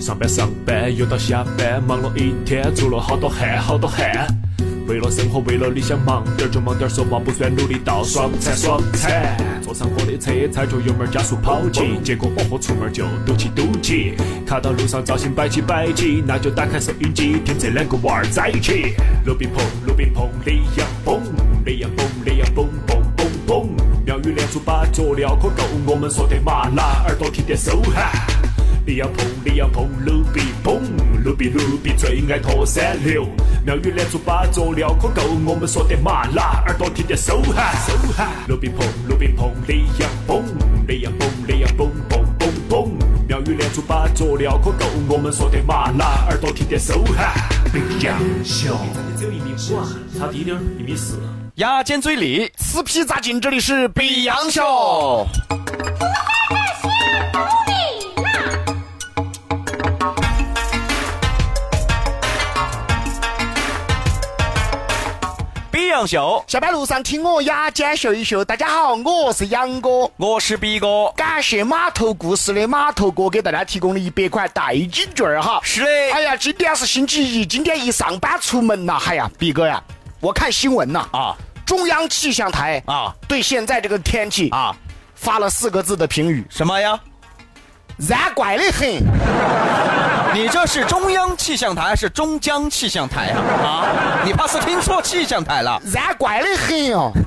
上班上班又到下班，忙了一天，出了好多汗，好多汗。为了生活，为了理想，忙点就忙点，说忙不算努力到爽惨爽惨。坐上我的车，踩着油门加速跑起，结果哦豁出门就堵起堵起。看到路上造型摆起摆起，那就打开收音机，听这两个娃儿在一起。路边碰，路边碰，李阳蹦，李阳蹦，李阳蹦蹦蹦蹦。妙语连珠把佐料可够，我们说的麻辣，耳朵听点收哈。李阳碰，李阳碰，鲁比碰，鲁比鲁比最爱拖三流。妙语连珠把佐料可够，我们说的麻辣，耳朵听点收哈收哈。鲁比碰，鲁比碰，李阳蹦，李阳蹦，李阳蹦蹦蹦蹦。妙语连珠把佐料可够，我们说的麻辣，耳朵听点收哈。李阳秀，只有一米五啊，差低点儿，一米四。牙尖嘴利，死皮咋劲？这里是比洋秀。比洋秀，下班路上听我牙尖秀一秀。大家好，我是杨哥。我是比哥。感谢码头故事的码头哥给大家提供了一百块代金券儿哈。是的哎呀，今天是星期一，今天一上班出门呐，哎呀，比哥呀，我看新闻呐，啊中央气象台啊对现在这个天气啊，发了四个字的评语：什么呀？热怪的很。你这是中央气象台还是中江气象台啊？啊，你怕是听错气象台了。热怪的很哦。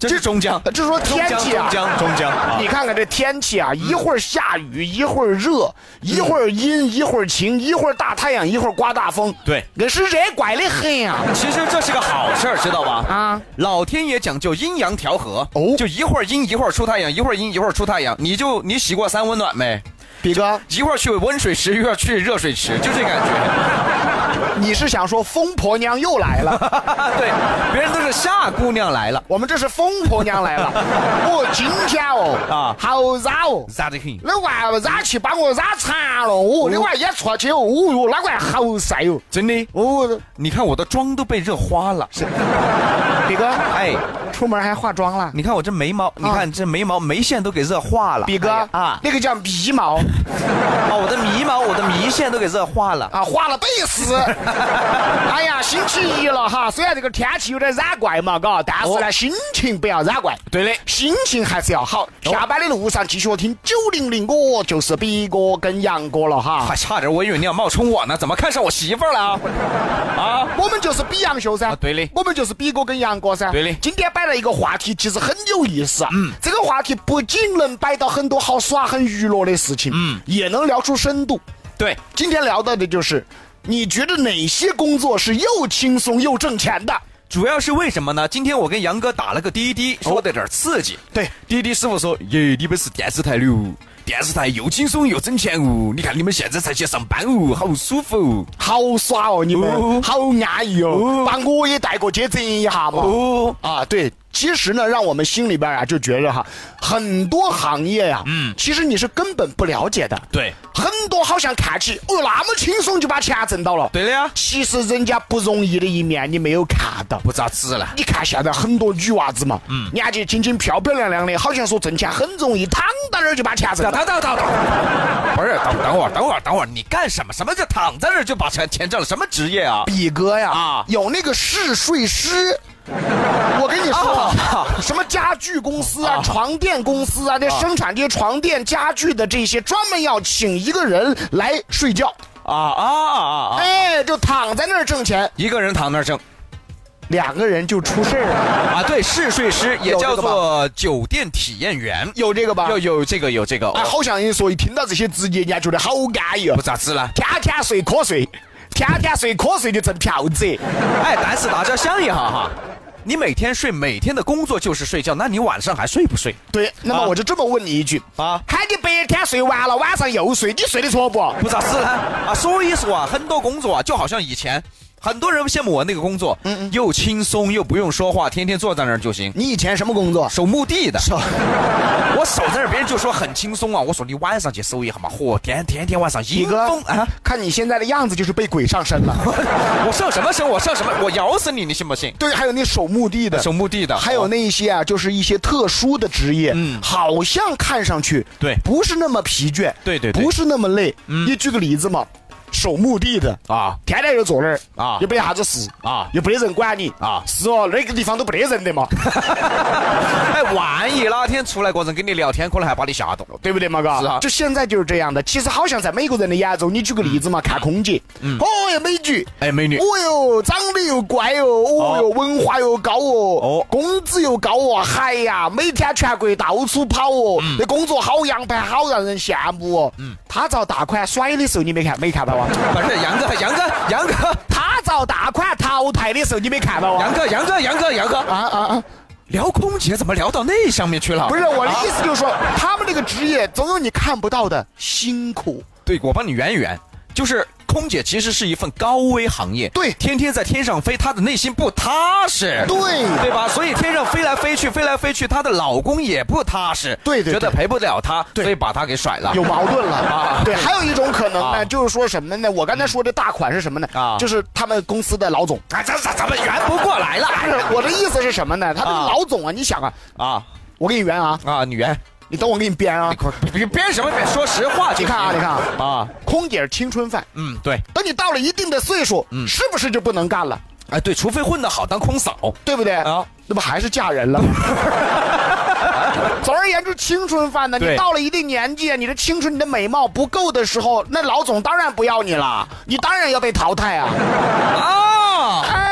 这是中江，这说天气啊中江，中江，啊你看看这天气啊，一会儿下雨，一会儿热，一会儿阴，一会儿晴，一会儿大太阳，一会儿刮大风。对那是热怪的很啊！其实这是个好事儿，知道吧？啊，老天爷讲究阴阳调和，哦就一会儿阴一会儿出太阳，一会儿阴一会儿出太阳。你就你洗过三温暖没？比哥，一会儿去温水池，一会儿去热水池，就这感觉。你是想说疯婆娘又来了？对，别人都是夏姑娘来了，我们这是疯婆娘来了。哦，今天哦，啊好热哦。热的很？那娃热气把我热馋了哦，那娃一出去哦，哦哟，那个好晒哦。真的？哦，你看我的妆都被热花了。是比哥，哎，出门还化妆了？你看我这眉毛，你看这眉毛眉线都给热化了。比哥啊，那个叫鼻毛哦，我的眉毛，我的眉线都给热化了。啊，化了背丝。哎呀，星期一了哈，虽然这个天气有点染怪嘛，嘎，但是呢，心情不要染怪。对的心情还是要好。下班的路上继续听九零零，我就是比哥跟杨哥了哈还。差点，我以为你要冒充我呢，怎么看上我媳妇儿了啊？啊，我们就是比杨秀噻，啊对的我们就是比哥跟杨哥噻，对的今天摆了一个话题，其实很有意思啊。嗯，这个话题不仅能摆到很多好耍、很娱乐的事情，嗯，也能聊出深度。对，今天聊到的就是，你觉得哪些工作是又轻松又挣钱的？主要是为什么呢？今天我跟杨哥打了个滴滴，说的点儿刺激。对，滴滴师傅说：“耶，你们是电视台的哦，电视台又轻松又挣钱哦。你看你们现在才去上班哦，好舒服哦。好耍哦，你们、哦好安逸哦，哦把我也带过去整一下嘛。哦啊，对，其实呢，让我们心里边啊就觉得哈，很多行业呀、嗯，其实你是根本不了解的。对，很多好像看起哦那么轻松就把钱挣到了，对的呀，其实人家不容易的一面你没有看到。不咋子了。你看现在很多女娃子嘛，嗯，年纪轻轻漂漂亮亮的，好像说挣钱很容易，躺到那儿就把钱挣等到。等等等等，不是，等等会儿，等会儿，等会儿，你干什么？什么叫躺在那儿就把钱钱挣了？什么职业啊？比哥呀，啊有那个试睡师。我跟你说，啊 什么家具公司啊、床垫公司啊，那生产这些床垫、家具的这些，专门要请一个人来睡觉，啊啊啊啊啊！哎，就躺在那儿挣钱，一个人躺那儿挣两个人就出事儿了。啊？对，试睡师也叫做酒店体验员，有这个吧？有有这个有这个，哎，好像一说，一听到这些职业，人家觉得好安逸哦不，咋子了。天天睡瞌睡，天天睡瞌睡就挣票子。哎，但是大家想一下哈，你每天睡，每天的工作就是睡觉，那你晚上还睡不睡？对，那么啊我就这么问你一句啊喊你白天睡完了，晚上又睡，你睡得着不？不咋是呢？啊，所以说啊，很多工作啊，就好像以前很多人羡慕我那个工作，嗯嗯，又轻松又不用说话，天天坐在那儿就行。你以前什么工作？守墓地的，我守在那儿，别人就说很轻松啊。我说你晚上去守一下嘛，嚯，天天天晚上阴风啊！看你现在的样子，就是被鬼上身了。我上什么身？我上什么？我咬死你，你信不信？对，还有那守墓地的，守墓地的，还有那一些啊，就是一些特殊的职业，嗯，好像看上去对，不是那么疲倦，对对，不是那么累。你举个例子嘛。守墓地的啊，天天就坐那儿啊，又没啥子事啊，又没得人管你啊，是哦，那个地方都没得人的嘛。哎，万一哪天出来个人跟你聊天，可能还把你吓到，对不对嘛？嘎，是啊。就现在就是这样的。其实好像在每个人的眼中，你举个例子嘛，看空姐，嗯哦哟美女，哎美女，哦哟长得又乖哦，哦哟文化又高哦，哦工资又高哦，嗨呀，每天全国到处跑哦，那工作好洋盘，好让人羡慕哦。嗯，他遭大款甩的时候，你没看没看到啊？不是杨哥，杨哥，杨哥，他遭大款淘汰的时候，你没看到啊？杨哥，杨哥，杨哥，杨哥，啊啊啊！聊空姐怎么聊到那上面去了？不是我的意思，就是说他们这个职业总有你看不到的辛苦。对，我帮你圆一圆，就是。空姐其实是一份高危行业，对，天天在天上飞，她的内心不踏实，对，对吧？所以天上飞来飞去，飞来飞去，她的老公也不踏实，对对，觉得陪不了她，所以把她给甩了，有矛盾了 啊。对，还有一种可能呢，就是说什么呢？我刚才说的大款是什么呢？啊，就是他们公司的老总啊，咱咱咱们圆不过来了。我的意思是什么呢？他的老总啊，你想啊，啊，我给你圆啊，啊，你圆。你等我给你编啊！你编什么编？说实话，你看啊，你看啊，啊，空姐是青春饭，嗯，对。等你到了一定的岁数，嗯，是不是就不能干了？哎，对，除非混得好，当空嫂，对不对？啊，那不还是嫁人了？总而言之，青春饭呢，你到了一定年纪，你的青春、你的美貌不够的时候，那老总当然不要你了，你当然要被淘汰啊！啊，哎。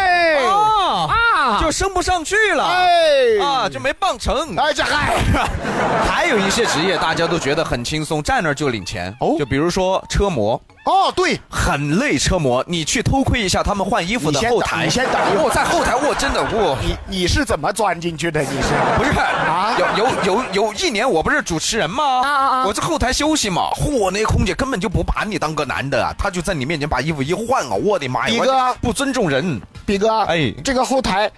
就升不上去了，哎啊，就没棒成。哎，这还 还有一些职业，大家都觉得很轻松，站那儿就领钱。哦，就比如说车模。哦，对，很累，车模，你去偷窥一下他们换衣服的后台。你先等，我在后台，我真的我。你你是怎么钻进去的？你是不是啊？有有有有一年，我不是主持人吗？啊啊啊！我在后台休息嘛，嚯，那空姐根本就不把你当个男的，她就在你面前把衣服一换啊！我的妈呀，比哥不尊重人，比哥，哎，这个后台。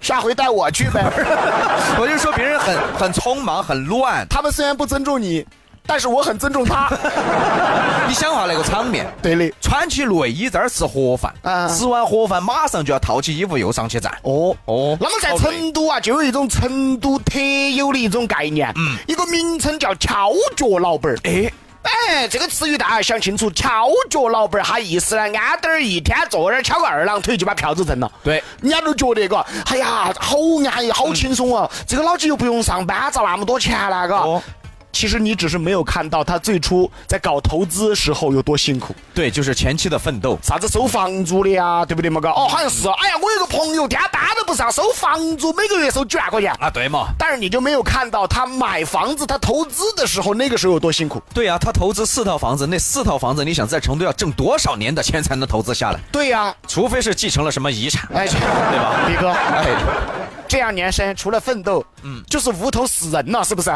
下回带我去呗，我就说别人很很匆忙很乱，他们虽然不尊重你，但是我很尊重他。你想下那个场面，对的，穿起内衣在那儿吃盒饭，吃完盒饭马上就要套起衣服又上去站。哦。哦，那么在成都啊，就有一种成都特有的一种概念，嗯，一个名称叫翘脚老板儿。哎。哎，这个词语大家想清楚，敲脚老板儿哈意思呢，安点儿一天坐那儿敲个二郎腿就把票子挣了。对，人家都觉得个，哎呀，好安逸，好轻松哦，这个老子又不用上班，咋那么多钱呢，嘎。其实你只是没有看到他最初在搞投资时候有多辛苦，对，就是前期的奋斗，啥子收房租的呀，对不对嘛？哥，哦，好像是，哎呀，我有个朋友，天单都不上，收房租，每个月收几万块钱啊，对嘛？但是你就没有看到他买房子、他投资的时候，那个时候有多辛苦？对呀，他投资四套房子，那四套房子，你想在成都要挣多少年的钱才能投资下来？对呀，除非是继承了什么遗产，哎，对吧，李哥？哎。这样年生除了奋斗，嗯，就是屋头死人了，是不是？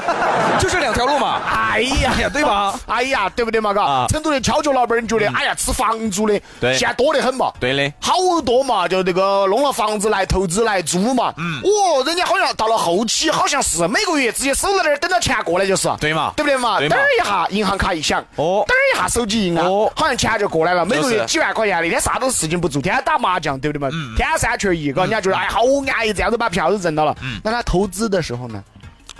就是两条路嘛。哎呀，对吧？哎呀，对不对嘛？嘎，成都的敲脚老板你觉得，哎呀，吃房租的，对，现在多得很嘛。对的，好多嘛，就那个弄了房子来投资来租嘛。嗯。哦，人家好像到了后期，好像是每个月直接守在那儿等到钱过来就是。对嘛？对不对嘛？嘚儿一下银行卡一响，哦，等一下手机一按，哦，好像钱就过来了。每个月几万块钱，那天啥都事情不做，天天打麻将，对不对嘛？嗯。天三缺一，嘎，人家觉得哎好安逸，这样子把票都挣。到了，嗯，那他投资的时候呢？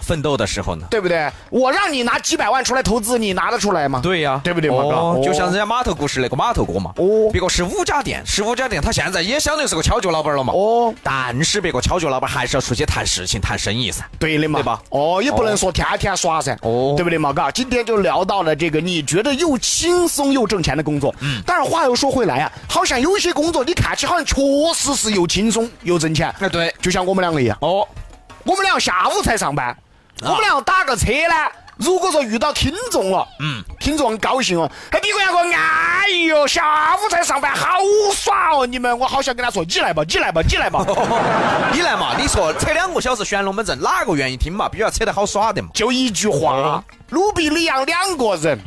奋斗的时候呢？对不对？我让你拿几百万出来投资，你拿得出来吗？对呀，对不对嘛？哦，就像人家码头故事那个码头哥嘛。哦，别个是五家店，十五家店，他现在也相当于是个敲脚老板了嘛。哦，但是别个敲脚老板还是要出去谈事情、谈生意噻。对的嘛，对吧？哦，也不能说天天耍噻。哦，对不对嘛？嘎，今天就聊到了这个你觉得又轻松又挣钱的工作。嗯。但是话又说回来啊，好像有些工作你看起好像确实是又轻松又挣钱。哎，对，就像我们两个一样。哦。我们俩下午才上班，我们俩打个车呢。如果说遇到听众了，嗯，听众很高兴哦。哎，比哥杨哥，哎呦，下午才上班，好耍哦！你们，我好想跟他说，你来吧，你来吧，你来吧，你来嘛！你说扯两个小时旋龙门阵，哪个愿意听嘛？必须要扯得好耍的嘛。就一句话，努比里昂两个人。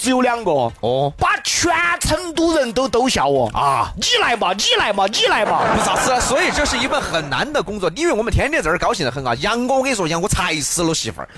只有两个哦，把全全成都人都逗笑哦啊！你来嘛，你来嘛，你来嘛，不啥子？所以这是一份很难的工作，因为我们天天在这儿高兴的很啊。杨哥，我跟你说，杨哥才死了媳妇儿，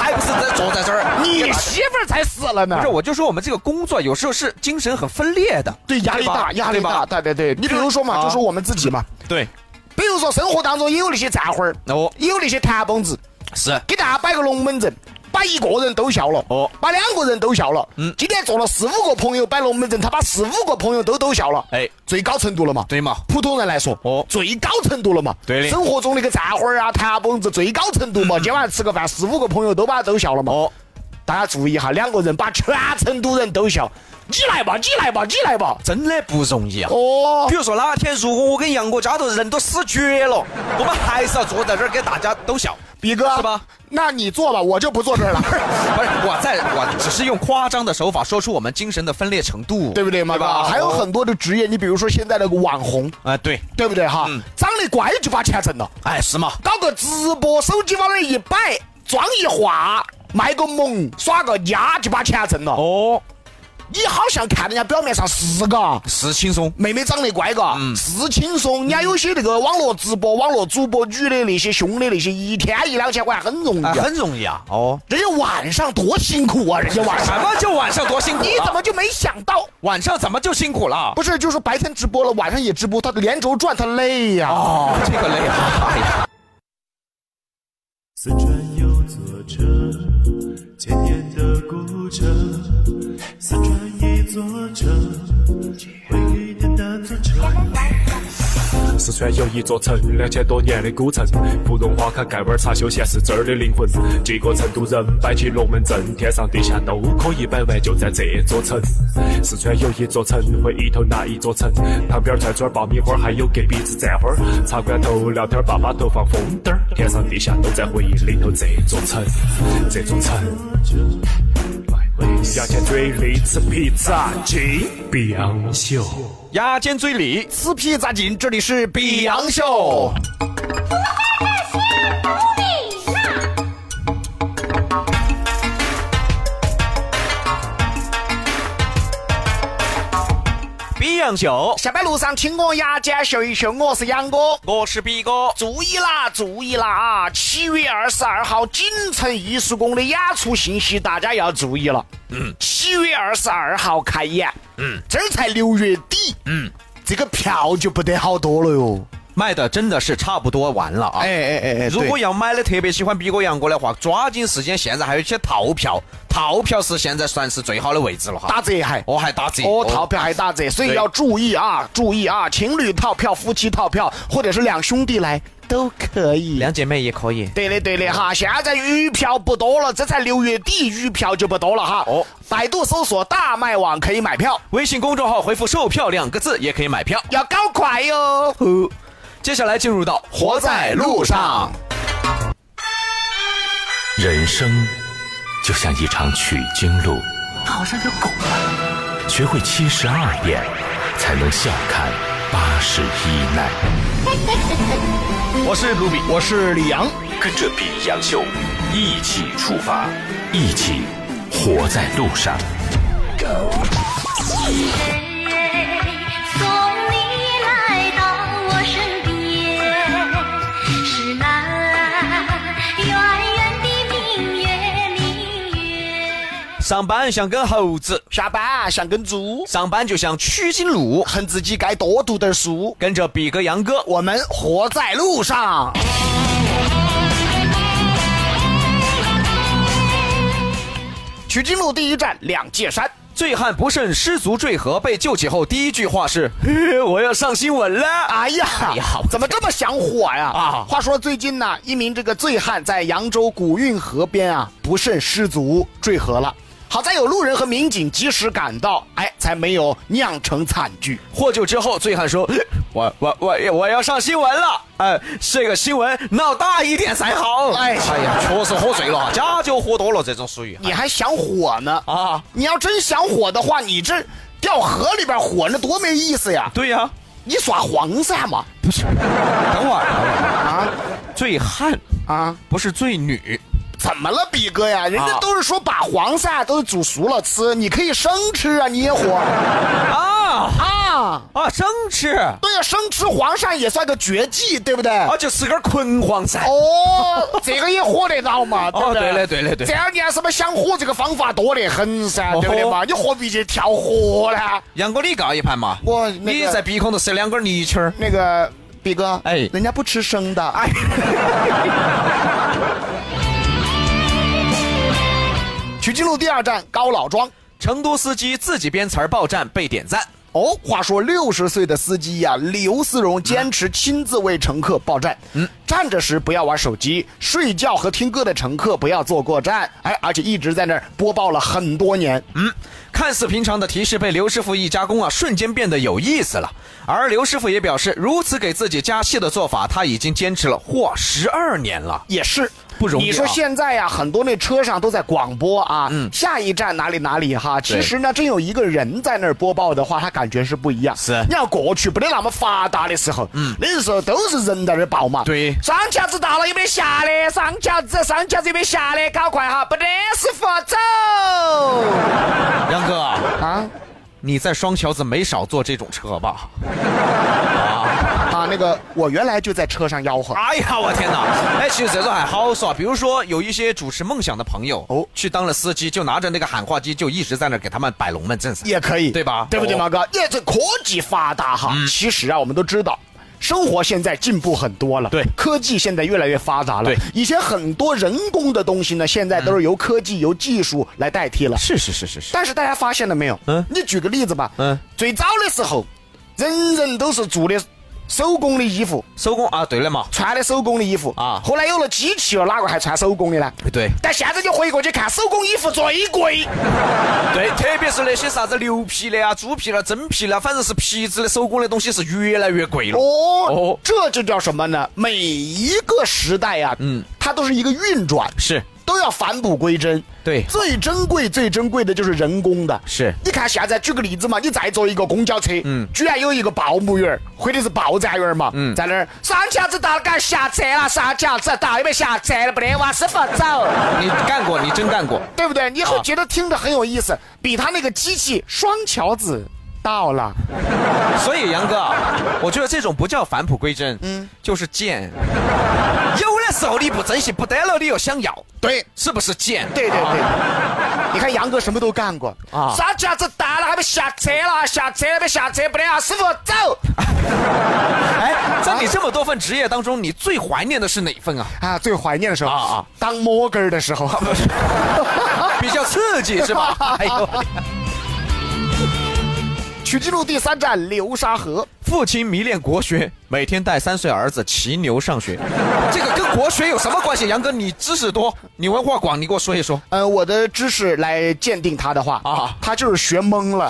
还不是在坐在这儿？你媳妇儿才死了呢？不是，我就说我们这个工作有时候是精神很分裂的，对，压力大，压力大，对对对。你比如说嘛，就说我们自己嘛，对。比如说生活当中也有那些战花儿，哦，也有那些弹蹦子，是给大家摆个龙门阵。把一个人逗笑了，哦，把两个人逗笑了，嗯，今天做了四五个朋友摆龙门阵，他把四五个朋友都逗笑了，哎，最高程度了嘛？对嘛？普通人来说，哦，最高程度了嘛？对的。生活中那个战花儿啊、弹蹦子，最高程度嘛？今晚吃个饭，四五个朋友都把他逗笑了嘛？哦，大家注意哈，两个人把全成都人都笑，你来吧，你来吧，你来吧，真的不容易啊。哦，比如说哪天如果我跟杨哥家头人都死绝了，我们还是要坐在这儿给大家逗笑。比哥是吧？那你坐吧，我就不坐这儿了。不是，我在我只是用夸张的手法说出我们精神的分裂程度，对不对嘛？吧？还有很多的职业，你比如说现在那个网红，哎，对，对不对哈？长得乖就把钱挣了，哎，是嘛？搞个直播，手机往那一摆，妆一化，卖个萌，耍个丫就把钱挣了。哦。你好像看人家表面上是个是轻松，妹妹长得乖个，是轻松。人家有些那个网络直播、网络主播，女的那些凶的那些，一天一两千块很容易，很容易啊。哦，人家晚上多辛苦啊，人家晚上什么叫晚上多辛苦？你怎么就没想到晚上怎么就辛苦了？不是，就是白天直播了，晚上也直播，他连轴转，他累呀。哦，这个累啊。四川有座城，千年的古城。四川一座城，回忆的那座城。四川有一座城，两千多年的古城，芙蓉花开，盖碗茶，休闲是这儿的灵魂。几个成都人摆起龙门阵，天上地下都可以摆完，就在这座城。四川有一座城，回忆头那一座城，旁边串串爆米花，还有隔壁子蘸花。茶馆头聊天，爸爸头放风灯儿，天上地下都在回忆里头。这座城，这座城。牙尖嘴里，吃披萨劲？比昂秀，牙尖嘴里，吃披萨劲？这里是比昂秀。杨秀，下班路上听我牙尖秀一秀，我是杨哥，我是毕哥。注意啦，注意啦啊！七月二十二号锦城艺术宫的演出信息，大家要注意了。嗯，七月二十二号开演。嗯，这儿才六月底。嗯，这个票就不得好多了哟。卖的真的是差不多完了啊！哎哎哎哎，如果要买的特别喜欢比哥杨哥的话，抓紧时间，现在还有一些套票，套票是现在算是最好的位置了哈。打折还。哦还打折。哦，套票还打折，所以要注意啊，注意啊，情侣套票、夫妻套票，或者是两兄弟来都可以，两姐妹也可以。对的对的哈，现在余票不多了，这才六月底，余票就不多了哈。哦，百度搜索大麦网可以买票，微信公众号回复售票两个字也可以买票，要搞快哟。接下来进入到活在路上。人生就像一场取经路，好像有狗啊！学会七十二变，才能笑看八十一难。我是卢比，我是李阳，跟着比杨秀一起出发，一起活在路上。上班像根猴子，下班像根猪。上班就像取经路，恨自己该多读点书。跟着比哥、杨哥，我们活在路上。取经路第一站两界山，醉汉不慎失足坠河，被救起后第一句话是：“ 我要上新闻了。”哎呀，怎么这么想火呀？啊！话说最近呢，一名这个醉汉在扬州古运河边啊，不慎失足坠河了。好在有路人和民警及时赶到，哎，才没有酿成惨剧。获救之后，醉汉说：“ 我我我我要上新闻了，哎，这个新闻闹大一点才好。”哎哎呀，确实喝醉了，假酒喝多了，这种属于。你还想火呢？啊，你要真想火的话，你这掉河里边火，那多没意思呀！对呀，你耍黄鳝嘛？不是，等会儿，等会儿啊，醉汉啊，不是醉女。怎么了，比哥呀？人家啊都是说把黄鳝都是煮熟了吃，你可以生吃啊，你也火啊啊。啊，生吃啊，对呀、生吃黄鳝也算个绝技，对不对？啊就是根捆黄鳝。哦，这个也火得到嘛，对不哦，对？对的，对的，对的。这二年什么想火这个方法多得很噻，哦对不对嘛？你何必去跳河呢？杨哥，你告一盘嘛？我那个你在鼻孔头塞两根泥鳅儿。那个比哥，哎人家不吃生的。哎，曲靖路第二站高老庄。成都司机自己编词儿报站被点赞。哦，话说六十岁的司机呀、刘思荣坚持亲自为乘客报站。嗯，站着时不要玩手机，睡觉和听歌的乘客不要坐过站。哎，而且一直在那儿播报了很多年。嗯，看似平常的提示被刘师傅一加工啊，瞬间变得有意思了。而刘师傅也表示，如此给自己加戏的做法，他已经坚持了嚯十二年了。也是不容易啊你说现在呀、很多那车上都在广播啊，下一站哪里哪里哈。其实呢，真有一个人在那儿播报的话，他感觉是不一样。是你要过去不得那么发达的时候，嗯，那时候都是人在那儿报嘛。对上架子到了有没有下的？上架子上架子有没有下的？搞快哈，不得师傅走杨哥，啊你在双桥子没少坐这种车吧？啊！那个我原来就在车上吆喝。哎呀，我天哪！哎，其实这种还好说，比如说有一些主持梦想的朋友，哦哦，去当了司机，就拿着那个喊话机，就一直在那儿给他们摆龙门阵。也可以，对吧对不对，哦马哥？也这科技发达哈，其实啊，我们都知道。生活现在进步很多了，对科技现在越来越发达了。对以前很多人工的东西呢，现在都是由科技、由技术来代替了。是是是是是。但是大家发现了没有？嗯你举个例子吧。嗯，最早的时候，人人都是做的手工的衣服，手工啊，对了嘛，穿的手工的衣服。啊。后来有了机器了，哪个还穿手工的呢？对。但现在就回过去看，手工衣服最贵。对，特别是那些啥子牛皮的啊、猪皮的、真皮的，反正是皮质的手工的东西是越来越贵了。哦哦。这就叫什么呢？每一个时代呀、嗯，它都是一个运转，是都要返璞归真。对最珍贵、最珍贵的就是人工的。是你看现在举个例子嘛，你再坐一个公交车，嗯，居然有一个报幕员儿或者是报站员儿嘛，嗯，在那儿上桥子到了，赶下车了，上桥子到有没有下车了？不得，往师傅走。你干过，你真干过。对不对？你会觉得听着很有意思，比他那个机器双桥子到了。所以杨哥啊，我觉得这种不叫返璞归真，嗯，就是贱。有的时候你不珍惜，不得了你又想要，对，是不是贱？对对对，你看杨哥什么都干过啊啥架子大了，还没下车了，下车了没下车，不得啊，师傅走。哎，在你这么多份职业当中，你最怀念的是哪份啊？啊，最怀念的时候啊啊，当摸根的时候。比较刺激是吧？哎呦，曲靖路第三站流沙河。父亲迷恋国学，每天带三岁儿子骑牛上学，这个跟国学有什么关系？杨哥，你知识多，你文化广，你给我说一说。呃，我的知识来鉴定他的话啊他就是学懵了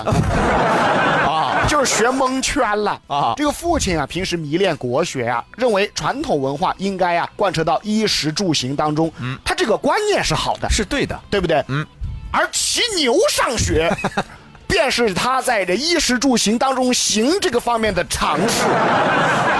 啊，就是学蒙圈了啊这个父亲啊，平时迷恋国学啊，认为传统文化应该啊贯彻到衣食住行当中。嗯，他这个观念是好的，是对的，对不对？嗯。而骑牛上学，便是他在这衣食住行当中行这个方面的尝试。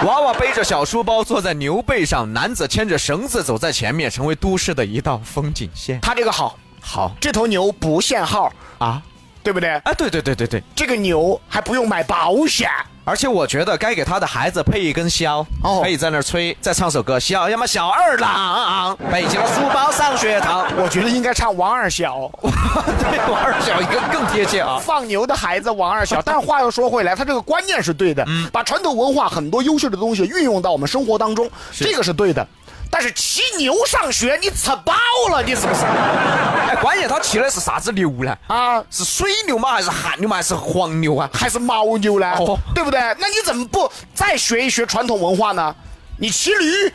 娃娃背着小书包坐在牛背上，男子牵着绳子走在前面，成为都市的一道风景线。他这个好，好这头牛不限号，啊，对不对？哎，对对对对对，这个牛还不用买保险。而且我觉得该给他的孩子配一根箫，哦可以在那儿吹，再唱首歌，小呀嘛小二郎，背起了书包上学堂。我觉得应该唱王二小，对，王二小一个更贴切啊。放牛的孩子王二小。但是话又说回来，他这个观念是对的，把传统文化很多优秀的东西运用到我们生活当中，这个是对的。但是骑牛上学，你吃饱了，你是不是？哎，关键他骑的是啥子牛呢？啊，是水牛吗？还是旱牛吗？还是黄牛啊？还是牦牛呢？哦对不对？那你怎么不再学一学传统文化呢？你骑驴，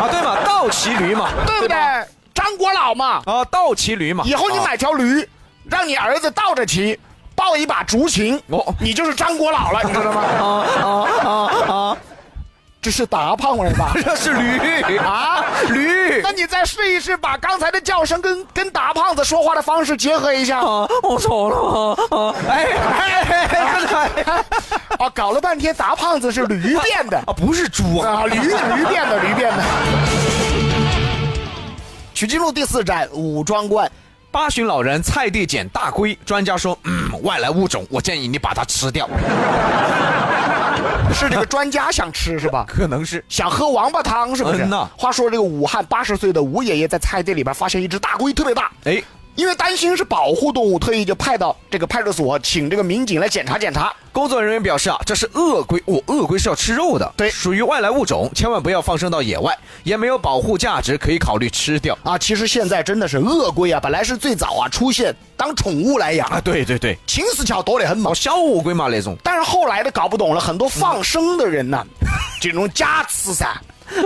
啊，对嘛，倒骑驴嘛，对不对？吧张国老嘛，啊，倒骑驴嘛。以后你啊买条驴，让你儿子倒着骑，抱一把竹琴，哦你就是张国老了，你知道吗？啊啊啊啊！这是大胖味儿吧？这是驴啊，驴那你再试一试，把刚才的叫声跟跟大胖子说话的方式结合一下。啊！我错了啊！哎哎哎哎！啊，搞了半天大胖子是驴变的啊，不是猪啊！啊，驴驴变的，驴变的。曲靖路第四站武装观。八旬老人菜地捡大龟，专家说，嗯，外来物种，我建议你把它吃掉。是这个专家想吃是吧？可能是想喝王八汤是不是？嗯呐话说这个武汉八十岁的吴爷爷在菜地里边发现一只大龟，特别大。哎，因为担心是保护动物，特意就派到这个派出所，请这个民警来检查检查。工作人员表示啊，这是鳄龟，哦，鳄龟是要吃肉的，对属于外来物种，千万不要放生到野外，也没有保护价值，可以考虑吃掉。啊，其实现在真的是鳄龟啊，本来是最早啊出现当宠物来养，啊，对对对，秦石桥多得很嘛哦，。小乌龟嘛那种，但是后来的搞不懂了，很多放生的人呢，这种假慈善，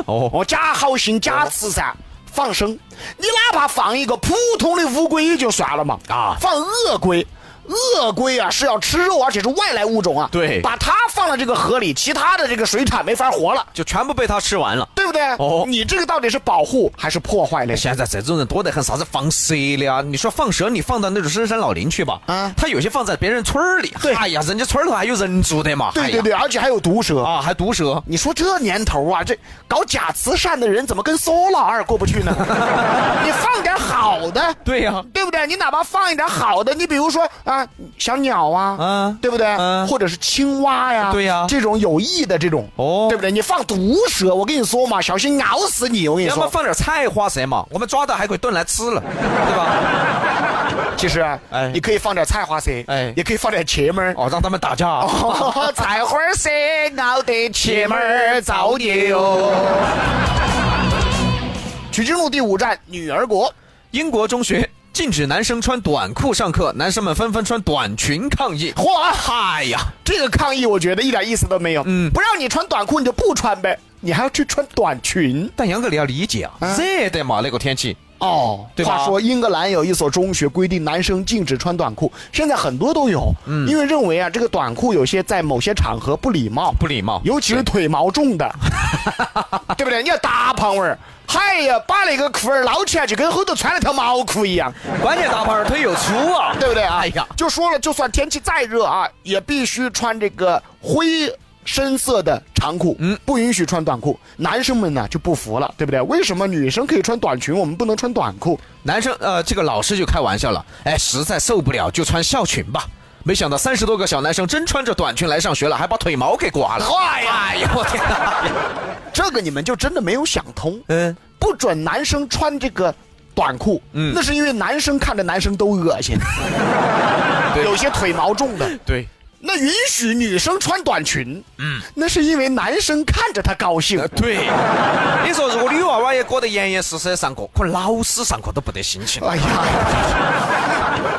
哦，哦，假好心、假慈善。放生，你哪怕放一个普通的乌龟也就算了嘛，啊。放鳄龟，鳄龟啊是要吃肉，而且是外来物种啊，对把它放到这个河里，其他的这个水产没法活了，就全部被它吃完了。对不对？哦你这个到底是保护还是破坏呢？现在这种人多得很，啥子放蛇的啊？你说放蛇，你放到那种深山老林去吧，啊他有些放在别人村儿里，对哎呀，人家村儿头还有人住的嘛，对对对，而且还有毒蛇。啊，还毒蛇，你说这年头啊，这搞假慈善的人怎么跟仨老二过不去呢？你放点好的，对呀对不对？你哪怕放一点好的，你比如说啊，小鸟啊，嗯对不对？嗯或者是青蛙呀，对呀这种有益的这种，哦对不对？你放毒蛇，我跟你说嘛，小心咬死你！我跟你说，要么放点菜花蛇嘛，我们抓到还可以炖来吃了，对吧？其实哎你可以放点菜花蛇，哎也可以放点茄门儿。哦，让他们打架。哦，菜花蛇咬得茄门儿造孽哦。曲靖路第五站女儿国，英国中学禁止男生穿短裤上课，男生们纷纷穿短裙抗议。嚯！嗨呀，这个抗议我觉得一点意思都没有。嗯，不让你穿短裤你就不穿呗，你还要去穿短裙但杨哥你要理解啊，热的嘛那个天气。哦。对吧话说英格兰有一所中学规定男生禁止穿短裤，现在很多都有，嗯，因为认为啊这个短裤有些在某些场合不礼貌，不礼貌尤其是腿毛重的，对不对？你要大胖娃儿，嗨呀，把那个裤儿捞起来就跟后头穿了条毛裤一样。关键大胖儿腿又粗啊，对不对啊？哎呀，就说了，就算天气再热啊，也必须穿这个灰深色的长裤，嗯，不允许穿短裤。男生们呢就不服了，对不对？为什么女生可以穿短裙，我们不能穿短裤？男生呃，这个老师就开玩笑了，哎，实在受不了就穿校裙吧。没想到三十多个小男生真穿着短裙来上学了，还把腿毛给刮了。哎呀，我天哪！这个你们就真的没有想通。嗯，不准男生穿这个短裤，嗯那是因为男生看着男生都恶心，对有些腿毛重的。对，那允许女生穿短裙，嗯，那是因为男生看着她高兴。呃对。你说如果女娃娃也裹得严严实实的上课，可能老师上课都不得心情。哎呀，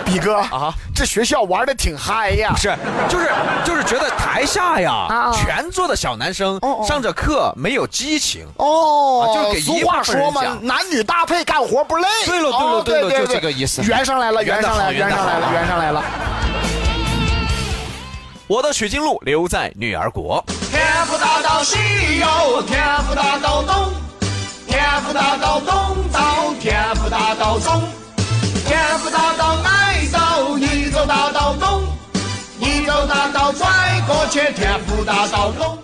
比哥啊啊，这学校玩的挺嗨呀不。是，就是就是觉得台下呀，啊全座的小男生哦哦上着课没有激情。哦，啊就是给俗话说嘛男女搭配干活不累。对了对了哦对了就这个意思圆上来了，圆上来了，圆上来了，圆上来了。我的取经路留在女儿国。天府大道西游，天府大道东，天府大道东到天府大道中，天府大道挨到一州大道东，一走大道转过去天府大道东。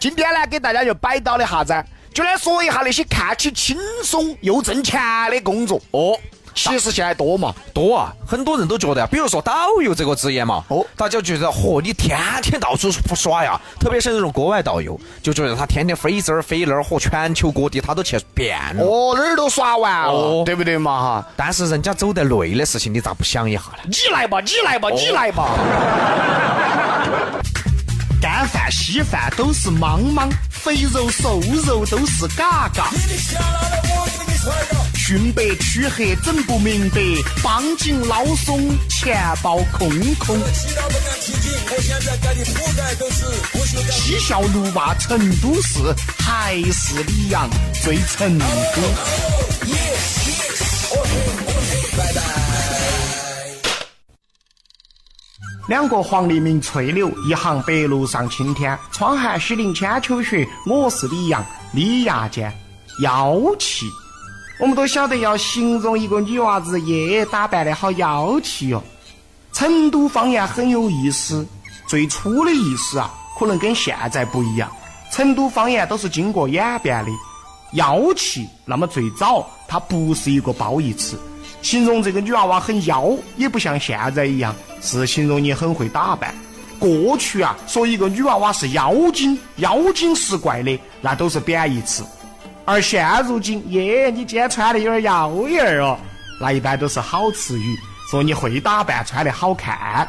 今天呢，给大家就摆到的啥子，就来说一下那些看起轻松又挣钱的工作。哦，其实现在多嘛，多啊，很多人都觉得啊，比如说导游这个职业嘛，哦哦，大家觉得嚯，你天天到处耍呀，特别是那种国外导游，就觉得他天天飞这儿飞那儿，和全球各地他都去遍了。哦，哪儿都耍完了，哦对不对嘛哈？但是人家走得累的事情，你咋不想一下呢？你来吧，你来吧，你来吧。干饭稀饭都是莽莽，肥肉瘦肉都是嘎嘎。熏白黢黑整不明白，绑紧捞松钱包空空。嬉笑怒骂成都市，还是李阳最成都。两个黄鹂鸣翠柳，一行白鹭上青天。窗含西岭千秋雪，我是李阳，李牙尖，妖气。我们都晓得要形容一个女娃子耶打扮的好妖气哟、成都方言很有意思，最初的意思啊，可能跟现在不一样。成都方言都是经过演变的，妖气，那么最早它不是一个褒义词，形容这个女娃娃很妖，也不像现在一样是形容你很会打扮。过去啊，说一个女娃娃是妖精、妖精识怪的，那都是贬义词。而现如今，耶，你今天穿的有点妖艳哦，那一般都是好词语，说你会打扮，穿的好看。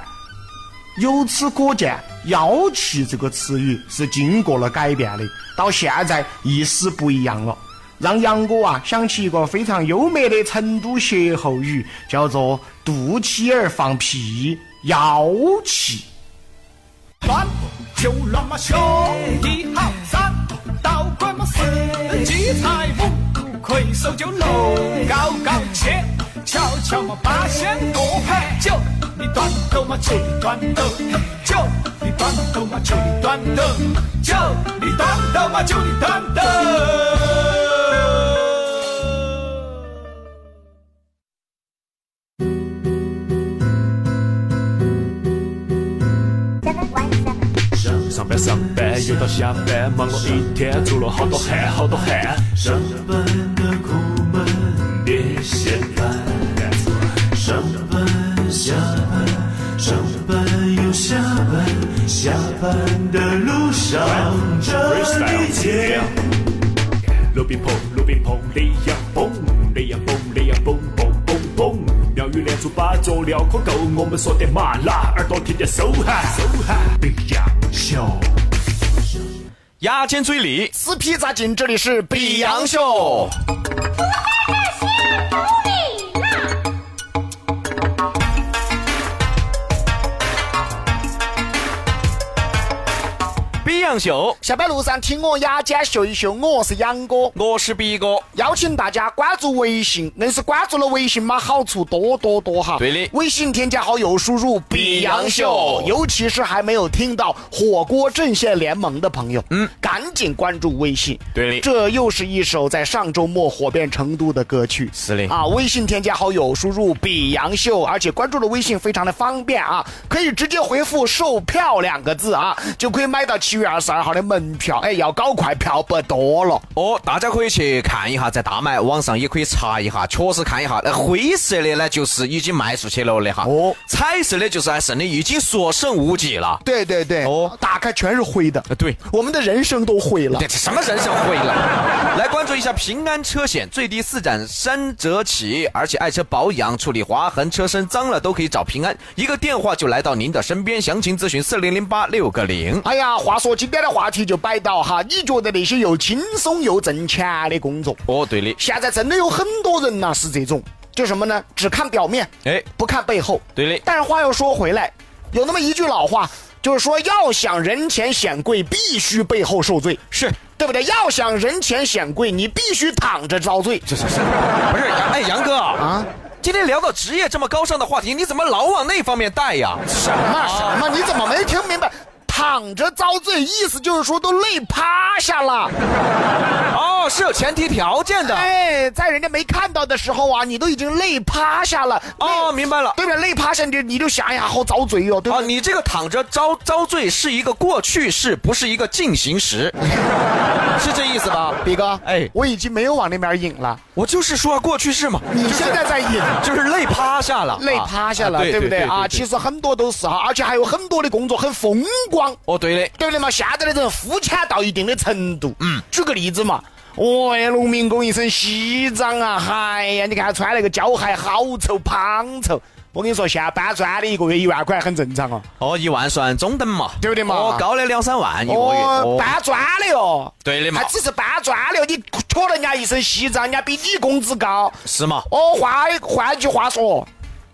由此可见，“妖气”这个词语是经过了改变的，到现在意思不一样了，让杨哥啊想起一个非常优美的成都歇后语，叫做“肚脐儿放屁，妖气”。就乱嘛，兄弟好；四季财五魁首就楼高高切，瞧瞧嘛，八仙过海；酒你端斗嘛，酒你端斗；酒你端斗嘛，酒你端斗；酒你端斗嘛，酒你端斗。到下班，忙了一天，出了好多汗好多汗。上班的苦闷别嫌烦，上班下班，上班又下班，下班的路上这一切。路边碰，路边碰，烈阳崩，烈阳崩，烈阳崩崩崩崩。妙语连珠把佐料可够，我们说点麻辣，耳朵听见收汗收汗。别样秀，牙尖嘴利，死皮扎紧，这里是比洋秀。洋秀，下班路上听我牙尖秀一秀，我是杨哥。我是毕哥。邀请大家关注微信，硬是关注了微信嘛，好处多多多哈。对的微信添加好友，输入“比杨秀”，尤其是还没有听到火锅阵线联盟的朋友，嗯，赶紧关注微信。对的这又是一首在上周末火遍成都的歌曲。是的啊，微信添加好友，输入“比杨秀”，而且关注了微信非常的方便啊，可以直接回复“售票”两个字啊，就可以买到七月二十二号的门票。哎，要搞快，票不多了。哦，大家可以去看一下，在大麦网上也可以查一下，确实看一下。那灰色的呢，就是已经卖出去了的哈。哦彩色的就是还剩的，已经所剩无几了。对对对，哦打开全是灰的，呃对，我们的人生都灰了这。什么人生灰了？来关注一下平安车险，最低四展三折起，而且爱车保养、处理划痕、车身脏了都可以找平安，一个电话就来到您的身边。详情咨询四零零八六个零。哎呀，话说今天的话题就摆到哈，你觉得那些又轻松又挣钱的工作，哦，对的，现在真的有很多人呐、是这种，就什么呢？只看表面，哎，不看背后。对的，但是话又说回来，有那么一句老话，就是说要想人前显贵，必须背后受罪，是。对不对？要想人前显贵，你必须躺着遭罪。这是是，不是？哎，杨哥啊啊，今天聊到职业这么高尚的话题，你怎么老往那方面带呀？什么什么？你怎么没听明白？躺着遭罪，意思就是说都累趴下了。哦，是有前提条件的。哎，在人家没看到的时候啊，你都已经累趴下了。哦，明白了。对不对？累趴下，你你就想哎呀，好遭罪哦，对不啊，你这个躺着遭遭罪是一个过去式，不是一个进行时，是这意思吧？比哥，哎我已经没有往那边引了，我就是说过去式嘛，你现在在引。就是累趴下了，累趴下了，啊对不对啊？其实实很多都是哈，而且还有很多的工作很风光，哦，对的，对不对嘛？现在的人肤浅到一定的程度。嗯，举个例子嘛，哦哎，农民工一身西装啊，哎呀，你看他穿那个胶鞋好臭，胖臭。我跟你说，现在搬砖的一个月一万块很正常哦。哦，一万算中等嘛，对不对嘛哦，高的两三万一个月，哦，哦，搬砖的哟，对的嘛还只是搬砖的哟，你瞧人家一身西装，人家比你工资高。是嘛？哦，换换句话说，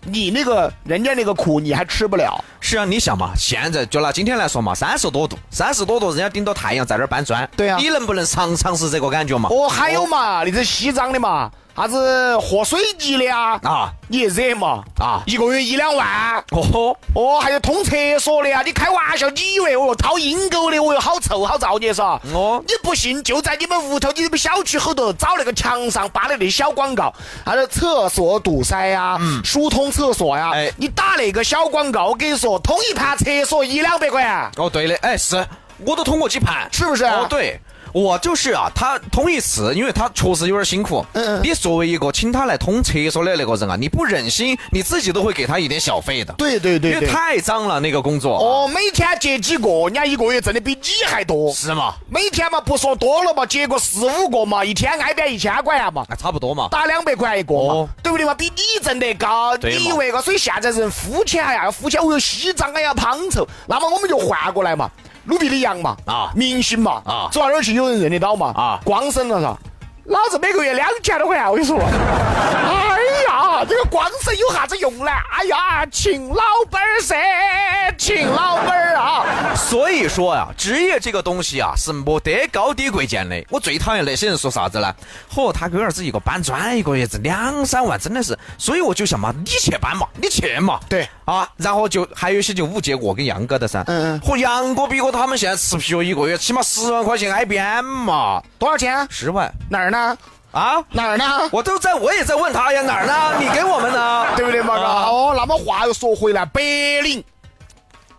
你那个人家那个苦你还吃不了。是啊，你想嘛，现在就拿今天来说嘛，三十多度，三十多度，人家顶着太阳在那儿搬砖，对啊你能不能尝尝试这个感觉嘛？哦，还有嘛，那种西藏的嘛，啥子和水泥的啊，啊，你也热嘛？啊。一个月一两万。哦，哦，还有通厕所的啊！你开玩笑，你以为我掏阴沟的？我有好臭好造孽嗦？哦。你不信，就在你们屋头、你们小区后头找那个墙上扒的那小广告，啥子厕所堵塞呀、疏通厕所呀，哎。你打那个小广告，我跟你说，通一盘厕所一两百块啊！哦，对的，哎，是，我都通过几盘，是不是哦，对。我就是啊，他通一次，因为他确实有点辛苦。嗯嗯。你作为一个请他来通厕所的那个人啊，你不忍心，你自己都会给他一点小费的。对对对因为。太脏了那个工作。哦，每天接几个，人家一个月挣的比你还多。是嘛？每天嘛，不说多了嘛，接个四五个嘛，一天挨边一千块钱嘛，啊，差不多嘛。打两百块一个嘛哦，对不对嘛？比你挣得高，对你以为个？所以现在人肤浅呀，肤浅，哦哟，西藏哎呀，胖臭，那么我们就换过来嘛，努比里杨嘛，啊。明星嘛，啊。走到哪儿去有人认得到嘛，啊。光生了噻。老子每个月两千多块钱，我跟你说，哎 呀，这个光生有啥子用呢？哎呀，勤老板儿噻，勤老板儿啊！所以说呀，职业这个东西啊，是没得高低贵贱的。我最讨厌那些人说啥子呢？嚯，他龟儿子一个搬砖，一个月挣两三万，真的是。所以我就想嘛，你去搬嘛，你去嘛。对啊，然后就还有一些就误解我跟杨哥的噻。嗯嗯和杨哥比哥他们现在吃皮一个月起码十万块钱挨边嘛，多少钱？十万哪儿呢？啊。哪儿呢？我都在，我也在问他呀，哪儿呢？你给我们呢？对不对嘛？啊哦，那么话又说回来，白领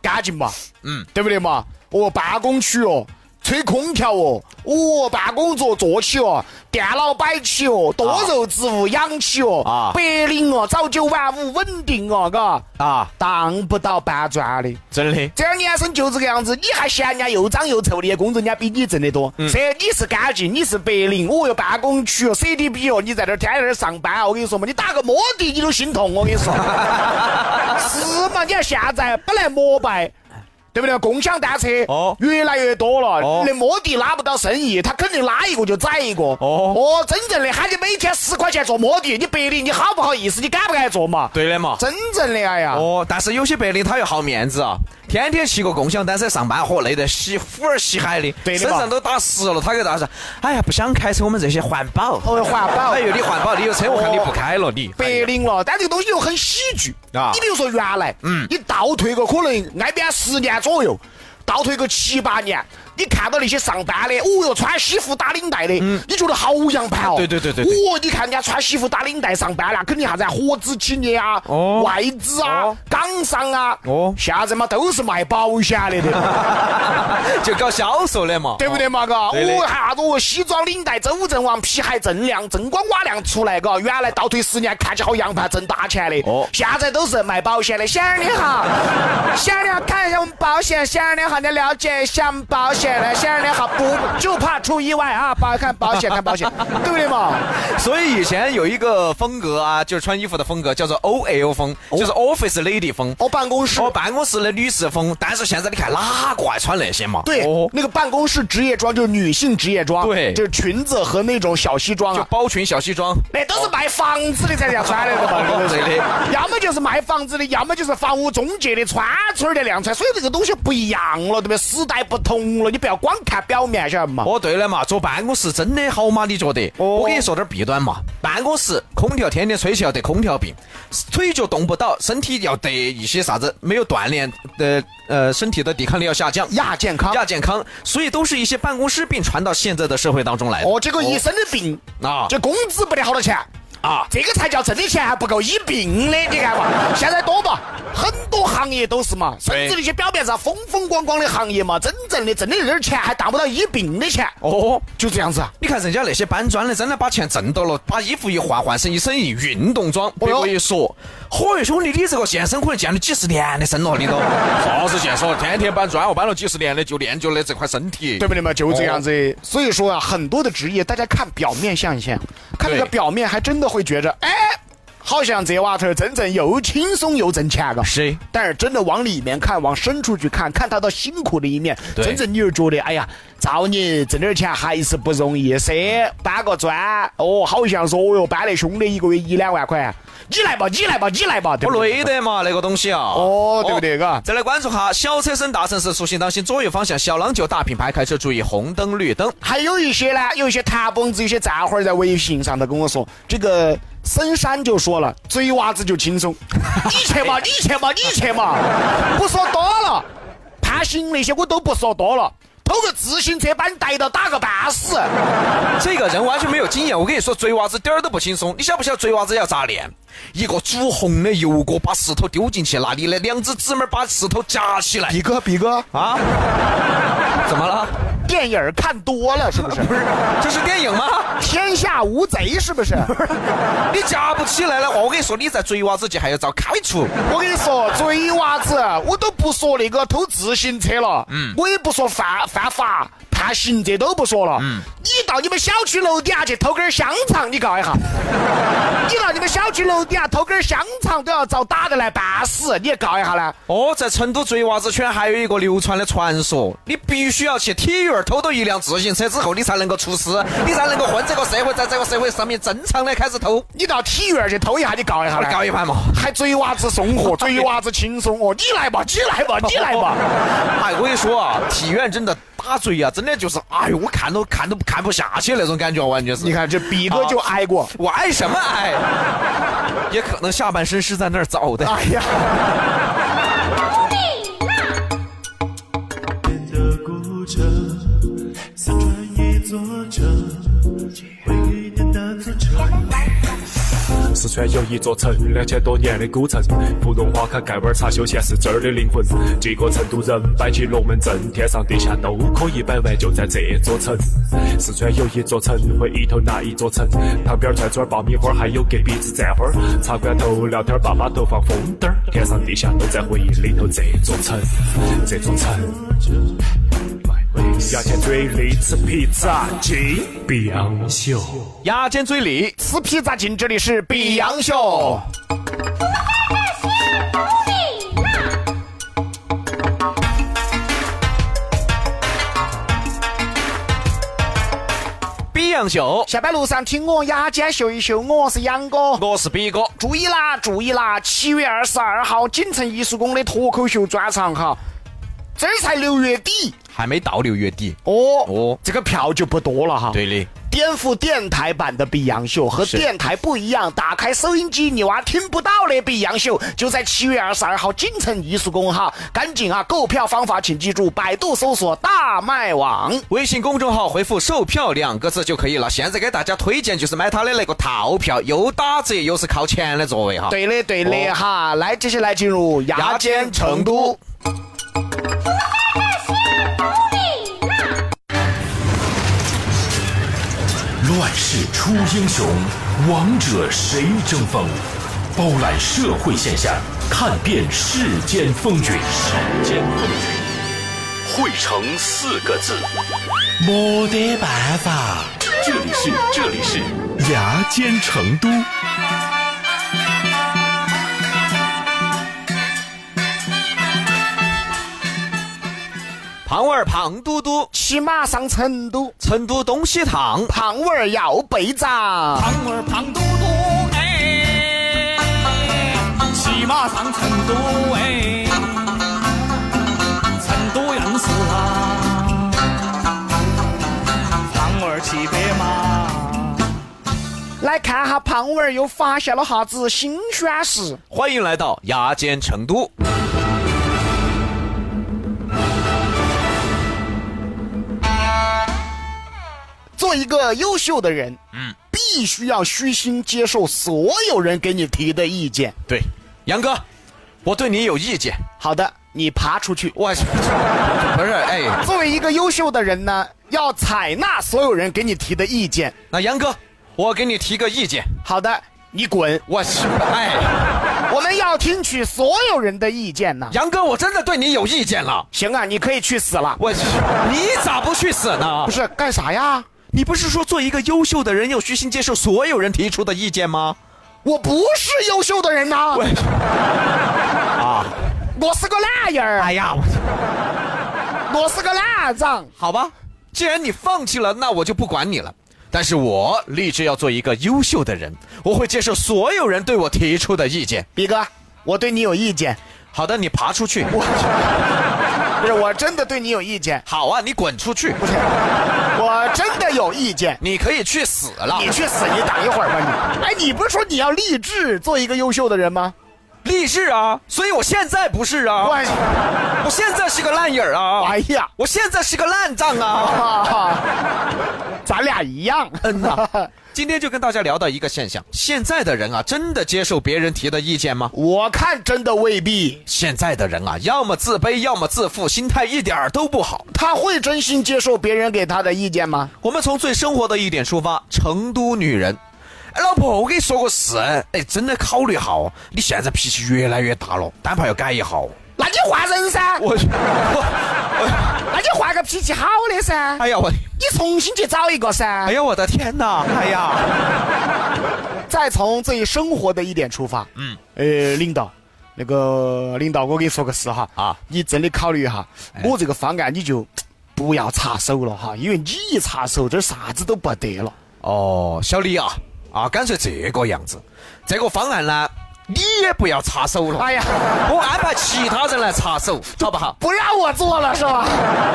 干净嘛，嗯，对不对嘛？哦，办公区哦，吹空调哦，哦，办公桌坐起哦，电脑摆起哦，多肉植物养起哦，啊白领哦，早九晚五稳定哦，嘎，啊，当不到搬砖的。真的。这儿年生就这个样子，你还嫌人家又脏又臭的工作，人家比你挣得多。这、你是干净，你是白领，哦哟，办公区哦，CDB 哦，你在这儿天天在那儿上班啊，我跟你说嘛，你打个摩的你都心痛，我跟你说。是嘛？你看现在本来摩拜。对不对？共享单车哦越来越多了，哦那摩的拉不到生意，他肯定拉一个就宰一个。哦哦，真正的喊你每天十块钱坐摩的，你白领你好不好意思？你敢不敢坐嘛？对的嘛。真正的哎呀，哦，但是有些白领他又好面子啊，天天骑个共享单车上班，嚯，累得稀呼儿稀海的，对的身上都打湿了。他给大家说，哎呀，不想开车，我们这些环保。哦环保哎呦，你环保，你 有车，我看你不开了，你。白领了，但这个东西又很喜剧啊你比如说原来，嗯，你倒退个可能挨边十年左右，倒退个七八年，你看到那些上班的，哦哟，穿西服打领带的，你觉得好洋盘哦。对对对对对。哦，你看人家穿西服打领带上班了，肯定啥子啊？合资企业啊，哦。外资啊哦，港商啊，哦。现在嘛都是卖保险的？就搞销售的嘛，对不对嘛？嘎，哦，还啥子哦，西装领带周正王，皮鞋锃亮，锃光瓦亮出来，嘎，原来倒退十年看起好洋盘，挣大钱的，哦。现在都是卖保险的。先生你好，先生你好，看一下我们保险，先生你好，你了解一下我们保险的，先生你好，不就怕出意外啊，保看保险看保险，对不对嘛？所以以前有一个风格啊，就是穿衣服的风格叫做 OL 风，就是 Office Lady 风。哦，办公室。哦，办公室的女士风，但是现在你看哪个爱穿那些嘛？对，哦，那个办公室职业装就是女性职业装，对就是裙子和那种小西装就啊，包裙小西装。那都是卖房子的才这样穿的，对吧？对不对对的要么就是卖房子的，要么就是房屋中介的穿村儿的亮穿，所以这个东西不一样了，对不对？时代不同了，你不要光看表面，晓得嘛？哦，对了嘛，坐办公室真的好吗？你觉得？哦我跟你说点弊端嘛。办公室空调天天吹起要得空调病，腿脚动不到，身体要得一些啥子没有锻炼的呃，身体的抵抗力要下降，亚健康。亚健康，所以都是一些办公室病传到现在的社会当中来的。哦，结果一身的病啊这工资不得好多钱啊。这个才叫挣的钱还不够医病的，你看嘛，现在多嘛，很多行业都是嘛，甚至那些表面上风风光光的行业嘛，真正的挣的那点儿钱还当不到医病的钱，哦，就这样子啊。你看人家那些搬砖的，真的把钱挣到了，把衣服一换，换成一身运动装。别个一说，嚯哟，兄弟，你这个健身可能健了几十年的身了，你都啥子健身？天天搬砖，我搬了几十年的，就练就了这块身体。对不对嘛？就这样子。所以说啊，很多的职业，大家看表面像一像，看这个表面，还真的会觉着，哎，好像这娃头儿真正又轻松又挣钱个。是但是真的往里面看，往深处去看，看他的辛苦的一面，对真正你就觉得，哎呀，造孽，挣点钱还是不容易。是搬个砖，哦，好像说，哦哟，搬得凶的，一个月一两万块，你来吧，你来吧，你来吧，对不？累的嘛，那个东西啊。哦对不对嘎再来关注哈小车身大城市，出行当心左右方向小郎就大品牌，开车注意红灯绿灯。还有一些呢，有一些弹蹦子，有些站会儿在微信上头跟我说，这个深山就说了，贼娃子就轻松，你去嘛，你去嘛，你去嘛，不说多了，判刑那些我都不说多了，偷个自行车把你逮到打个半死，这个人完全没有经验，我跟你说，追娃子点儿都不轻松。你晓不晓得追娃子要咋练？一个煮红的油锅，把石头丢进去，那你的两只指拇儿把石头夹起来毕哥，毕哥，啊？怎么了？电影儿看多了是不是？不是，这是电影吗？天下无贼是不是？你夹不起来的话，我跟你说，你在追娃子界还要遭开除。我跟你说，追娃子，我都不说那个偷自行车了，嗯，我也不说犯犯法。判刑这都不说了，嗯，你到你们小区楼底下去偷根香肠，你告一下。你到你们小区楼底下偷根香肠都要遭打得来半死，你也告一下呢？哦，在成都追娃子圈还有一个流传的传说，你必须要去体院偷到一辆自行车之后，你才能够出师，你才能够混这个社会，在这个社会上面正常的开始偷。你到体院去偷一下，你告一下，告一盘嘛？还追娃子送货，追娃子轻松哦！你来吧，你来吧，你来吧！哎，我跟你说啊，体院真的。打嘴呀，真的就是，哎呦，我看都看都看不下去那种感觉，完全是。你看这逼哥就挨过，我挨什么挨？也可能下半身是在那儿造的。哎呀。四川有一座城，两千多年的古城，芙蓉花开，盖碗茶，休闲是这儿的灵魂。几个成都人摆起龙门阵，天上地下都可以摆完，就在这座城。四川有一座城，回忆头那一座城，旁边串串爆米花，还有隔壁子蘸花。茶馆头聊天，爸爸头放风灯，天上地下都在回忆里头。这座城，这座城。牙尖嘴利吃披萨进碧昂秀，牙尖嘴利吃披萨进，这里是碧昂秀。碧阳秀，下班路上听我牙尖秀一秀，我是杨哥，我是比哥。注意啦，注意啦！七月二十二号，锦城艺术宫的脱口秀专场哈，这才六月底。还没到六月底哦哦，这个票就不多了哈。对的，颠覆电台版的《比洋秀》和电台不一样，打开收音机你娃听不到的《比洋秀》，就在七月二十二号锦城艺术宫哈，赶紧啊！购票方法请记住，百度搜索“大麦网”，微信公众号回复“售票”两个字就可以了。现在给大家推荐就是买他的那个套票，又打折又是靠前的座位哈。对的对的哈，来接下来进入牙尖成都。乱世出英雄，王者谁争锋？包揽社会现象，看遍世间风云。世间风云，汇成四个字：没得办法。这里是这里是牙尖成都。胖娃儿胖嘟嘟，骑马上成都，成都东西烫，胖娃儿要被砸。胖娃儿胖嘟嘟，哎，骑马上成都，哎，成都硬是啊，胖娃儿骑白马。来看哈，胖娃儿又发现了啥子新鲜事？欢迎来到牙尖成都。做一个优秀的人，嗯，必须要虚心接受所有人给你提的意见。对，杨哥，我对你有意见。好的，你爬出去。我 不是，哎，作为一个优秀的人呢，要采纳所有人给你提的意见。那杨哥，我给你提个意见。好的，你滚。我去，哎，我们要听取所有人的意见呢。杨哥，我真的对你有意见了。行啊，你可以去死了。我去，你咋不去死呢？不是干啥呀？你不是说做一个优秀的人要虚心接受所有人提出的意见吗？我不是优秀的人呐！啊，我是个烂人儿。哎呀，我我是个烂账。好吧，既然你放弃了，那我就不管你了。但是我立志要做一个优秀的人，我会接受所有人对我提出的意见。比哥，我对你有意见。好的，你爬出去。不是，我真的对你有意见。好啊，你滚出去。不是，我真的有意见。你可以去死了。你去死，你等一会儿吧你。哎，你不是说你要立志做一个优秀的人吗？立志啊，所以我现在不是啊。我我现在是个烂人啊。哎呀，我现在是个烂账啊。咱俩一样。嗯呐。今天就跟大家聊到一个现象：现在的人啊，真的接受别人提的意见吗？我看真的未必，现在的人啊，要么自卑，要么自负，心态一点儿都不好。他会真心接受别人给他的意见吗？我们从最生活的一点出发，成都女人。哎，老婆，我跟你说个事，哎，真的考虑哈哦，你现在脾气越来越大了，单怕要改一下哦。那你换人噻，我去，那你换个脾气好的噻，哎呀我，你重新去找一个噻。哎呀我的天哪，哎呀，再从最生活的一点出发，嗯，呃，领导，那个领导，我跟你说个事哈，啊你真的考虑一下，我这个方案你就不要插手了哈，因为你一插手，这啥子都不得了。哦，小李啊，啊，干脆这个样子，这个方案呢，你也不要插手了，哎呀，我安排其他人来插手，好不好？不让我做了是吧？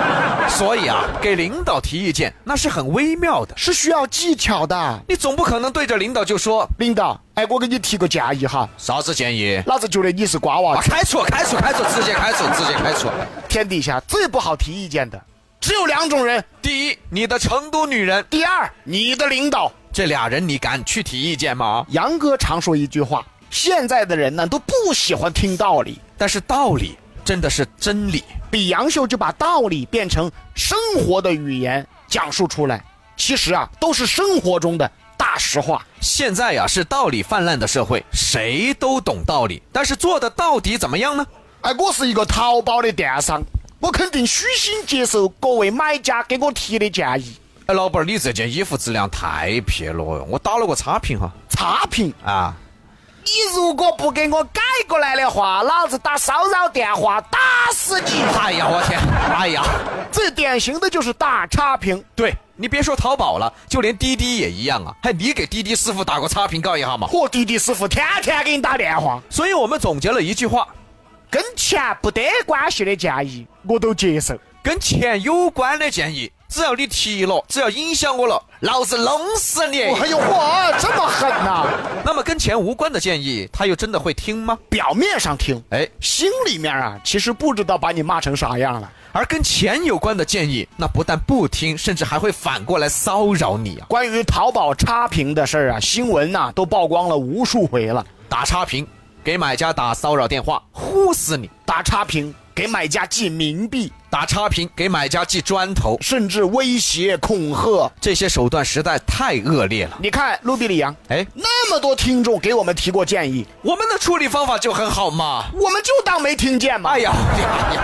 所以啊，给领导提意见那是很微妙的，是需要技巧的。你总不可能对着领导就说领导，哎，我给你提个建议哈，啥子建议。老子觉得你是瓜娃啊，子。开除，开除，开除，直接开除，直接开除。天底下最不好提意见的只有两种人：第一，你的成都女人，第二，你的领导。这俩人你敢去提意见吗？杨哥常说一句话：现在的人呢都不喜欢听道理。但是道理真的是真理。比杨秀就把道理变成生活的语言讲述出来，其实啊都是生活中的大实话。现在呀、是道理泛滥的社会，谁都懂道理，但是做的到底怎么样呢？哎，我是一个淘宝的电商，我肯定虚心接受各位买家给我提的建议。哎，老板儿，你这件衣服质量太撇了，我打了个差评哈。差评，啊，你如果不给我改过来的话，老子打骚扰电话打死你！哎呀，我天，哎呀，最典型的就是打差评。对你别说淘宝了，就连滴滴也一样啊。还你给滴滴师傅打个差评告一下嘛。我滴滴师傅天天给你打电话，所以我们总结了一句话：跟钱不得关系的建议我都接受。跟钱有关的建议，只要你提了，只要影响我了，老子弄死你！哎呦嚯，这么狠呐、那么跟钱无关的建议，他又真的会听吗？表面上听，哎，心里面啊，其实不知道把你骂成啥样了。而跟钱有关的建议，那不但不听，甚至还会反过来骚扰你啊！关于淘宝差评的事儿啊，新闻呐、都曝光了无数回了。打差评，给买家打骚扰电话，呼死你！打差评，给买家寄冥币，打差评，给买家寄砖头，甚至威胁恐吓。这些手段实在太恶劣了。你看卢比里昂，哎，那么多听众给我们提过建议，我们的处理方法就很好嘛。我们就当没听见嘛。哎呀，哎呀，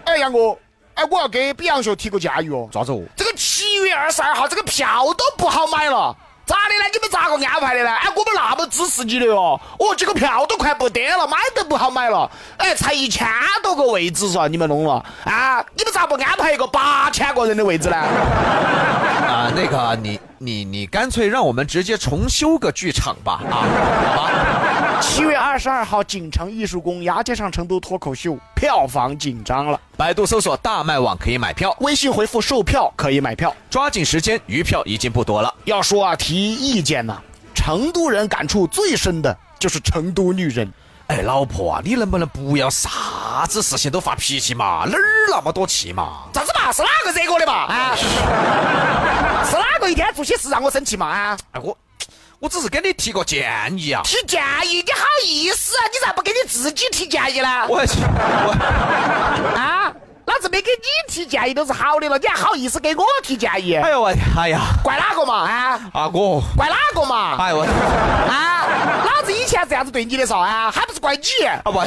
哎，杨哥，哎，我要给比洋秀提个建议哦。咋子哦？这个七月二十二号这个票都不好买了，咋的呢？你们咋个安排的呢？哎，我们那么支持你的哦，哦，这个票都快不得了，买都不好买了。哎，才一千多个位置嗦，你们弄了啊？你们咋不安排一个八千个人的位置呢？啊，那个你你你干脆让我们直接重修个剧场吧，啊，好吧？七月二十二号，锦城艺术宫牙尖上成都脱口秀票房紧张了，百度搜索大麦网可以买票，微信回复售票可以买票。抓紧时间，余票已经不多了。要说啊，提意见呐、成都人感触最深的就是成都女人。哎，老婆啊，你能不能不要啥子事情都发脾气嘛？哪儿那么多气嘛？咋子嘛？是哪个惹我的嘛？啊？是哪个一天做些事让我生气嘛？啊？哎，我我只是给你提个建议啊。提建议，你好意思啊？你咋不给你自己提建议呢？我我，啊？老子没给你提建议都是好的了，你还好意思给我提建议？哎呦我，哎呀，怪哪个嘛？啊？阿哥，怪哪个嘛？哎我，啊？老子以前这样子对你的时候啊，还不是怪你？啊我，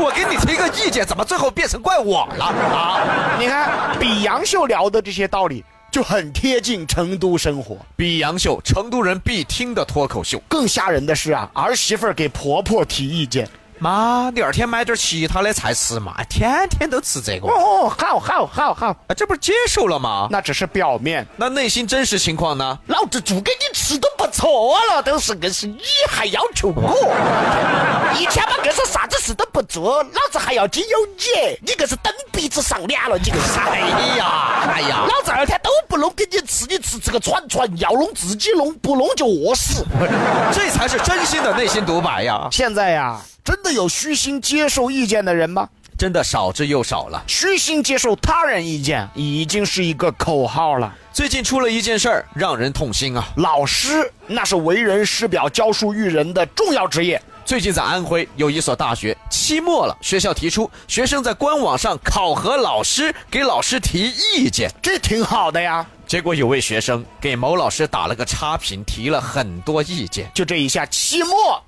我给你提个意见，怎么最后变成怪我了啊？你看，比杨秀聊的这些道理就很贴近成都生活。比杨秀，成都人必听的脱口秀。更吓人的是啊，儿媳妇儿给婆婆提意见。妈，第二天买点其他的菜吃嘛，天天都吃这个，哦，好好好好，啊，这不是接受了吗？那只是表面。那内心真实情况呢？老子做给你吃都不错了，都是硬是你还要求我，一天嘛硬是啥子事都不做，老子还要经有你，你硬是蹬鼻子上脸了，你个是。哎呀，哎呀，老子二天都不弄给你吃，你吃这个串串，要弄自己弄，不弄就饿死。这才是真心的内心独白呀！现在呀，真的有虚心接受意见的人吗？真的少之又少了。虚心接受他人意见已经是一个口号了。最近出了一件事儿，让人痛心啊！老师那是为人师表、教书育人的重要职业。最近在安徽有一所大学期末了，学校提出学生在官网上考核老师，给老师提意见。这挺好的呀。结果有位学生给某老师打了个差评，提了很多意见。就这一下，期末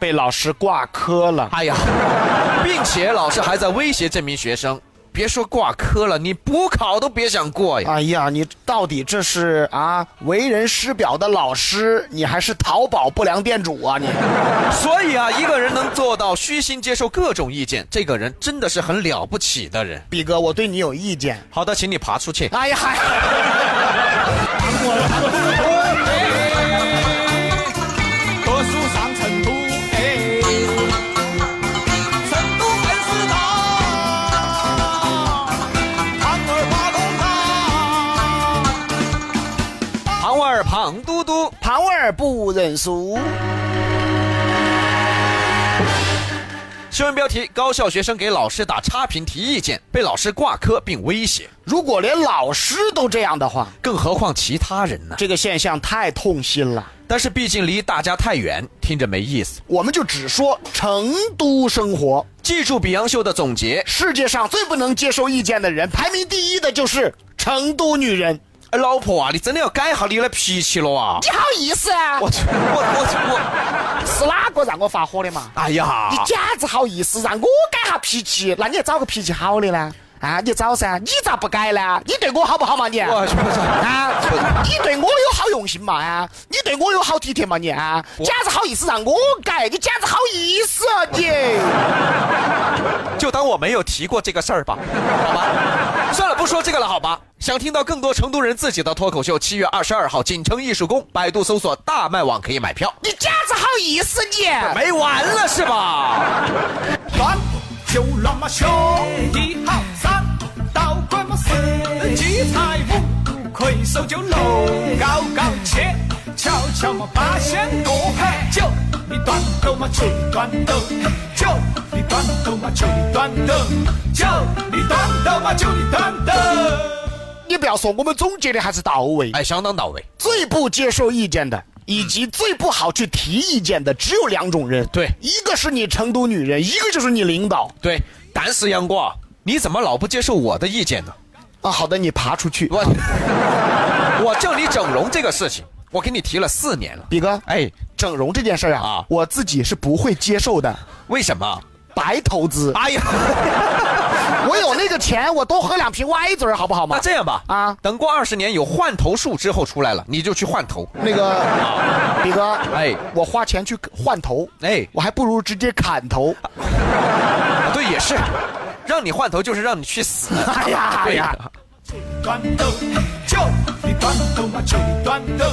被老师挂科了。哎呀，并且老师还在威胁这名学生。别说挂科了，你补考都别想过呀！哎呀，你到底这是啊为人师表的老师，你还是淘宝不良店主啊你？所以啊，一个人能做到虚心接受各种意见，这个人真的是很了不起的人。比哥，我对你有意见。好的，请你爬出去。哎呀嗨！读不认输。新闻标题：高校学生给老师打差评提意见，被老师挂科并威胁。如果连老师都这样的话，更何况其他人呢？这个现象太痛心了。但是毕竟离大家太远，听着没意思。我们就只说成都生活。记住比杨秀的总结：世界上最不能接受意见的人，排名第一的就是成都女人。哎，老婆啊，你真的要改一下你的脾气了啊！你好意思啊！我去，我我我，是哪个让我发火的嘛？哎呀，你简直好意思让我改下脾气？那你要找个脾气好的呢？啊，你找噻，你咋不改呢？你对我好不好嘛你？啊，你对我有好用心嘛？啊，你对我有好体贴嘛你？啊，简直好意思让我改？你简直好意思啊你！就当我没有提过这个事儿吧，好吧？算了，不说这个了，好吧？想听到更多成都人自己的脱口秀，七月二十二号锦城艺术宫，百度搜索大麦网可以买票。你简直好意思你！没完了是吧？乱就乱嘛，学一好三，倒拐嘛四，记财五，魁首就龙，高高切，巧巧嘛八仙过海，九里断斗嘛九里断斗，九里断斗嘛九里断斗，九里断斗嘛就你断斗。你不要说，我们总结的还是到位。哎，相当到位。最不接受意见的，以及最不好去提意见的，只有两种人。对，一个是你成都女人，一个就是你领导。对，但是杨哥，你怎么老不接受我的意见呢？啊，好的，你爬出去。我 我叫你整容这个事情，我给你提了四年了。比哥，哎，整容这件事儿啊，啊我自己是不会接受的，为什么？白投资。哎呀，我有那个钱，我多喝两瓶歪嘴儿好不好嘛？那这样吧，啊等过二十年有换头术之后出来了，你就去换头。那个，比哥，哎我花钱去换头，哎我还不如直接砍头。啊对，也是，让你换头就是让你去死。哎呀哎对呀，断斗，九里断斗嘛九里断斗，